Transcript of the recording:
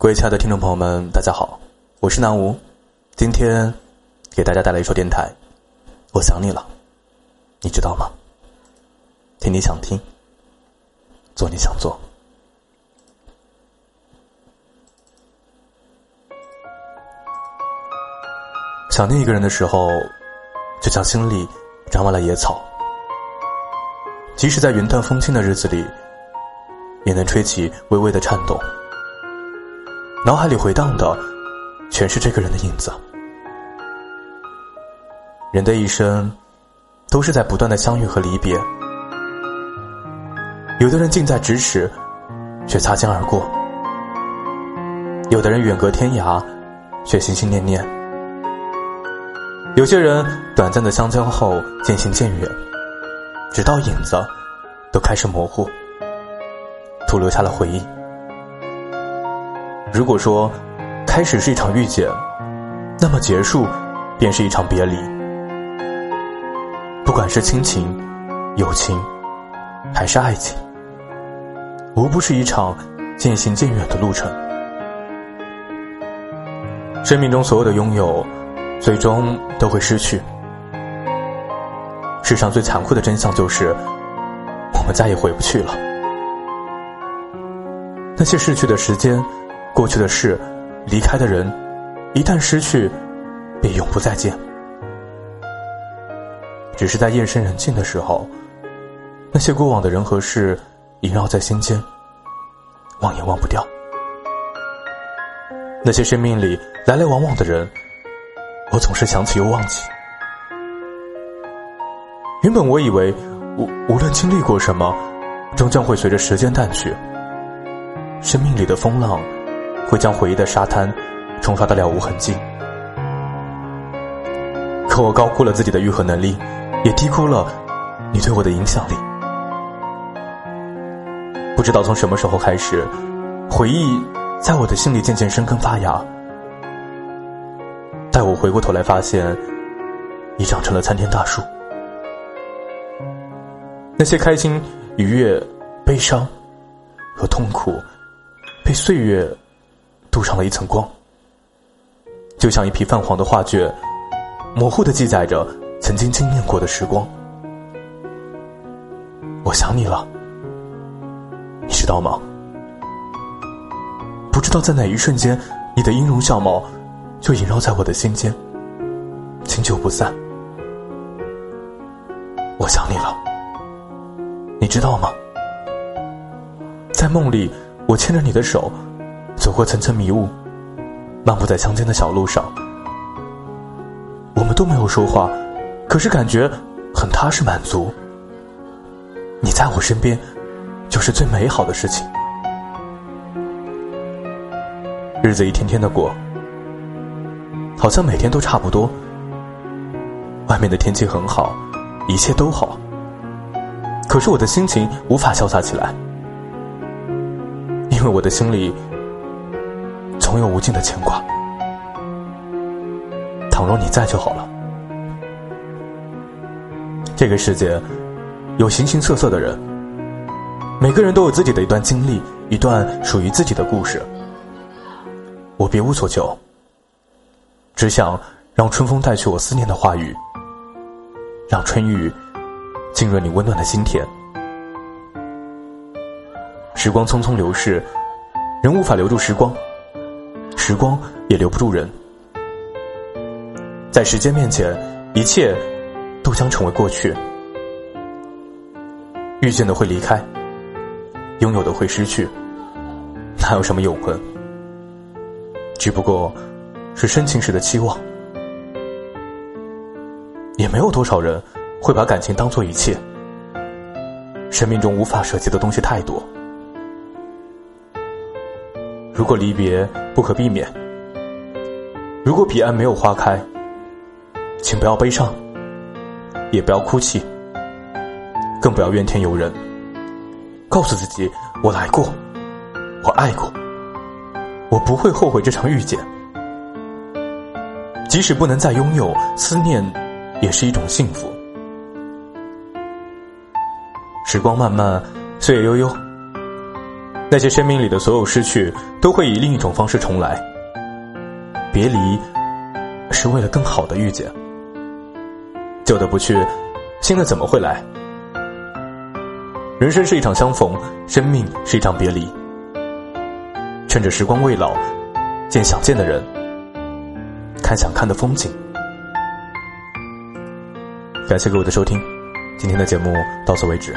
各位亲爱的听众朋友们，大家好，我是南吴，今天给大家带来一首电台，我想你了，你知道吗？听你想听，做你想做。想念一个人的时候，就像心里长满了野草，即使在云淡风轻的日子里，也能吹起微微的颤动。脑海里回荡的，全是这个人的影子。人的一生，都是在不断的相遇和离别。有的人近在咫尺，却擦肩而过；有的人远隔天涯，却心心念念。有些人短暂的相交后渐行渐远，直到影子都开始模糊，徒留下了回忆。如果说开始是一场遇见，那么结束便是一场别离。不管是亲情、友情，还是爱情，无不是一场渐行渐远的路程。生命中所有的拥有，最终都会失去。世上最残酷的真相就是，我们再也回不去了。那些逝去的时间。过去的事，离开的人，一旦失去，便永不再见。只是在夜深人静的时候，那些过往的人和事萦绕在心间，忘也忘不掉。那些生命里来来往往的人，我总是想起又忘记。原本我以为，无无论经历过什么，终将会随着时间淡去。生命里的风浪。会将回忆的沙滩冲刷的了无痕迹，可我高估了自己的愈合能力，也低估了你对我的影响力。不知道从什么时候开始，回忆在我的心里渐渐生根发芽。待我回过头来，发现已长成了参天大树。那些开心、愉悦、悲伤和痛苦，被岁月。镀上了一层光，就像一匹泛黄的画卷，模糊的记载着曾经经验过的时光。我想你了，你知道吗？不知道在哪一瞬间，你的音容笑貌就萦绕在我的心间，经久不散。我想你了，你知道吗？在梦里，我牵着你的手。走过层层迷雾，漫步在乡间的小路上，我们都没有说话，可是感觉很踏实满足。你在我身边，就是最美好的事情。日子一天天的过，好像每天都差不多。外面的天气很好，一切都好，可是我的心情无法潇洒起来，因为我的心里。总有无尽的牵挂，倘若你在就好了。这个世界有形形色色的人，每个人都有自己的一段经历，一段属于自己的故事。我别无所求，只想让春风带去我思念的话语，让春雨浸润你温暖的心田。时光匆匆流逝，人无法留住时光。时光也留不住人，在时间面前，一切都将成为过去。遇见的会离开，拥有的会失去，哪有什么永恒？只不过是深情时的期望。也没有多少人会把感情当做一切。生命中无法舍弃的东西太多。如果离别不可避免，如果彼岸没有花开，请不要悲伤，也不要哭泣，更不要怨天尤人。告诉自己，我来过，我爱过，我不会后悔这场遇见。即使不能再拥有，思念也是一种幸福。时光漫漫，岁月悠悠，那些生命里的所有失去，都会以另一种方式重来。别离，是为了更好的遇见。旧的不去，新的怎么会来？人生是一场相逢，生命是一场别离。趁着时光未老，见想见的人，看想看的风景。感谢各位的收听，今天的节目到此为止。